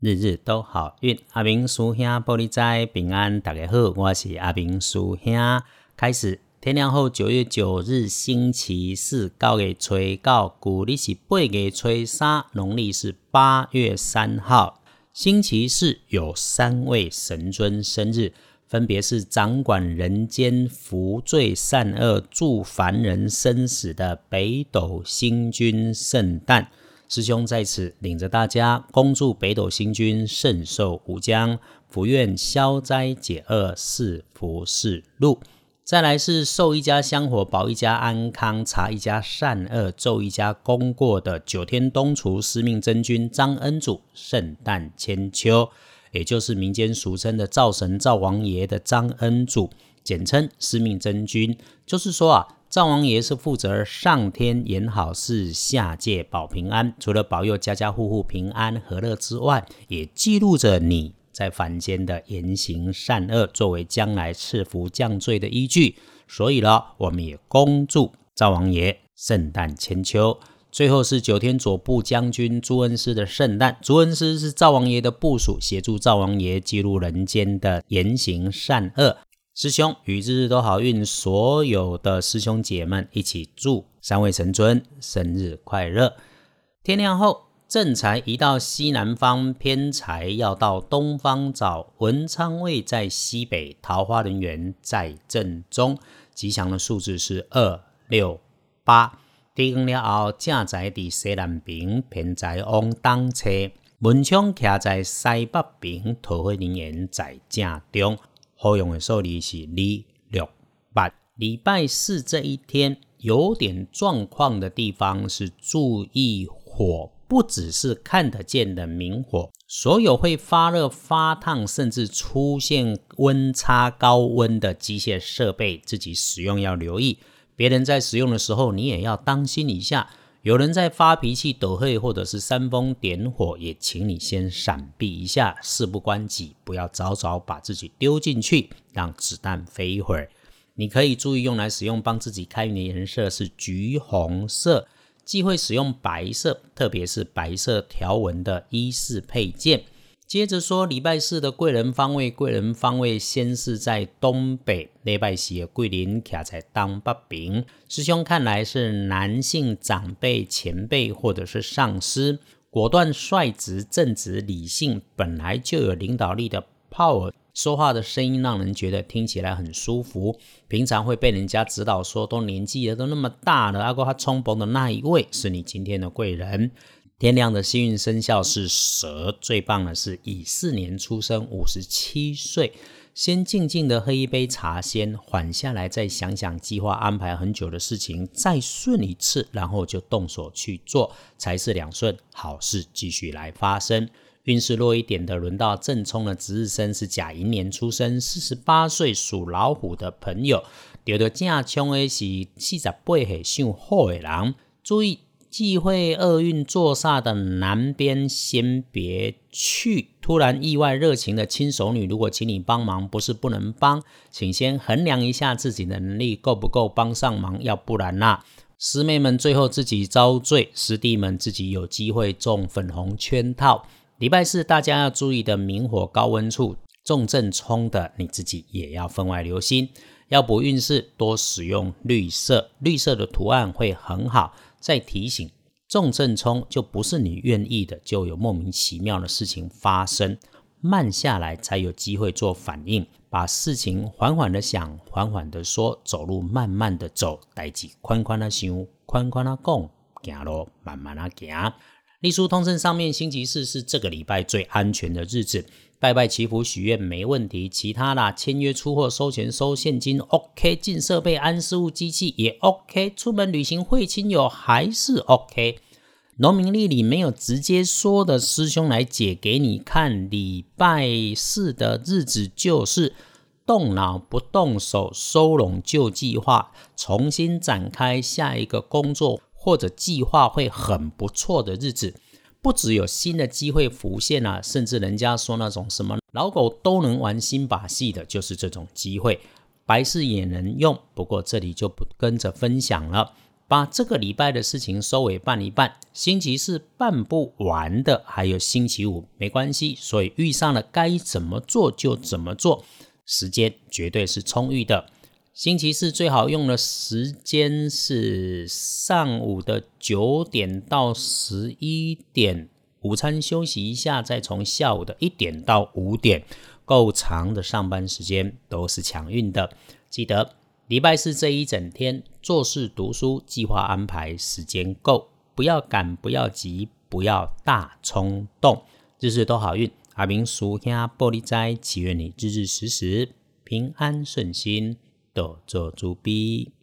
日日都好运，阿明叔兄玻璃仔平安，大家好，我是阿明叔兄。开始天亮后，九月九日星期四，九月初九，古历是八月初三，农历是八月三号，星期四有三位神尊生日，分别是掌管人间福罪善恶、助凡人生死的北斗星君圣诞。师兄在此领着大家恭祝北斗星君圣寿无疆，福愿消灾解厄，是福是禄。再来是寿一家香火，保一家安康，查一家善恶，咒一家功过的九天东厨司命真君张恩祖圣诞千秋，也就是民间俗称的灶神灶王爷的张恩祖，简称司命真君，就是说啊。灶王爷是负责上天演好事，下界保平安。除了保佑家家户户平安和乐之外，也记录着你在凡间的言行善恶，作为将来赐福降罪的依据。所以呢，我们也恭祝灶王爷圣诞千秋。最后是九天左部将军朱恩师的圣诞。朱恩师是灶王爷的部属，协助灶王爷记录人间的言行善恶。师兄与日日都好运，所有的师兄姐们一起祝三位神尊生日快乐。天亮后，正财移到西南方，偏财要到东方找。文昌位在西北，桃花人缘在正中。吉祥的数字是二六八。天了后，正财伫西南边，偏财往东侧。文昌徛在西北边，桃花人缘在正中。好用的数字是二六八。礼拜四这一天有点状况的地方是注意火，不只是看得见的明火，所有会发热、发烫，甚至出现温差高温的机械设备，自己使用要留意。别人在使用的时候，你也要当心一下。有人在发脾气、抖黑，或者是煽风点火，也请你先闪避一下，事不关己，不要早早把自己丢进去，让子弹飞一会儿。你可以注意用来使用帮自己开运的颜色是橘红色，忌讳使用白色，特别是白色条纹的衣饰配件。接着说，礼拜四的贵人方位，贵人方位先是在东北，礼拜四的贵人卡在东北边。师兄看来是男性长辈、前辈或者是上司，果断、率直、正直、理性，本来就有领导力的 power，说话的声音让人觉得听起来很舒服。平常会被人家指导说，都年纪了都那么大了，阿哥他冲崩的那一位是你今天的贵人。天亮的幸运生肖是蛇，最棒的是乙巳年出生，五十七岁。先静静的喝一杯茶，先缓下来，再想想计划安排很久的事情，再顺一次，然后就动手去做，才是两顺，好事继续来发生。运势弱一点的，轮到正冲的值日生是甲寅年出生，四十八岁属老虎的朋友，丢到正冲的是四十八岁属虎的人，注意。忌讳厄运坐煞的南边，先别去。突然意外热情的亲手女，如果请你帮忙，不是不能帮，请先衡量一下自己的能力够不够帮上忙，要不然呐，师妹们最后自己遭罪，师弟们自己有机会中粉红圈套。礼拜四大家要注意的明火高温处，重症冲的你自己也要分外留心。要补运势，多使用绿色，绿色的图案会很好。再提醒，重正冲就不是你愿意的，就有莫名其妙的事情发生。慢下来才有机会做反应，把事情缓缓的想，缓缓的说，走路慢慢的走，代志宽宽的想，宽宽的讲，行路慢慢的行。隶书通胜上面，星期四是这个礼拜最安全的日子。拜拜祈福许愿没问题，其他啦签约出货收钱收现金 OK，进设备安事务机器也 OK，出门旅行会亲友还是 OK。农民历里没有直接说的师兄来解给你看，礼拜四的日子就是动脑不动手，收拢旧计划，重新展开下一个工作或者计划会很不错的日子。不只有新的机会浮现啊，甚至人家说那种什么老狗都能玩新把戏的，就是这种机会，白事也能用。不过这里就不跟着分享了。把这个礼拜的事情收尾办一办。星期四办不完的，还有星期五没关系，所以遇上了该怎么做就怎么做，时间绝对是充裕的。星期四最好用的时间是上午的九点到十一点，午餐休息一下，再从下午的一点到五点，够长的上班时间都是强运的。记得礼拜四这一整天做事读书，计划安排时间够，不要赶，不要急，不要大冲动，日日都好运。阿明叔兄玻璃斋，祈愿你日日时时平安顺心。做做主笔。